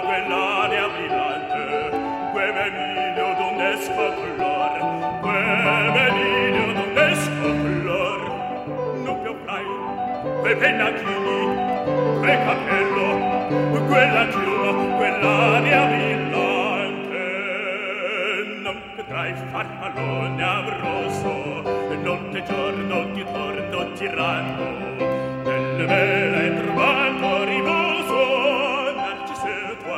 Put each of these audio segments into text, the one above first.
quell'aria brillante quel veniglio d'un escocolor quel veniglio d'un escocolor non piovrai quei pennacchini quel capello quella chioma quell'aria brillante. Non vedrai farfallone amoroso notte giorno ti torno tiranno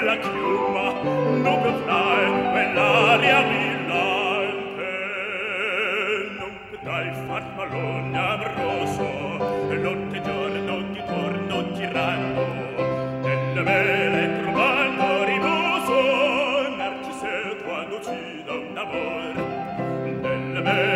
quella chiuma non potrai quell'aria brillante. Non potrai far malone amoroso notte e giorno ti torno girando nelle mele trovando riposo narcise quando ci da un amor nelle mele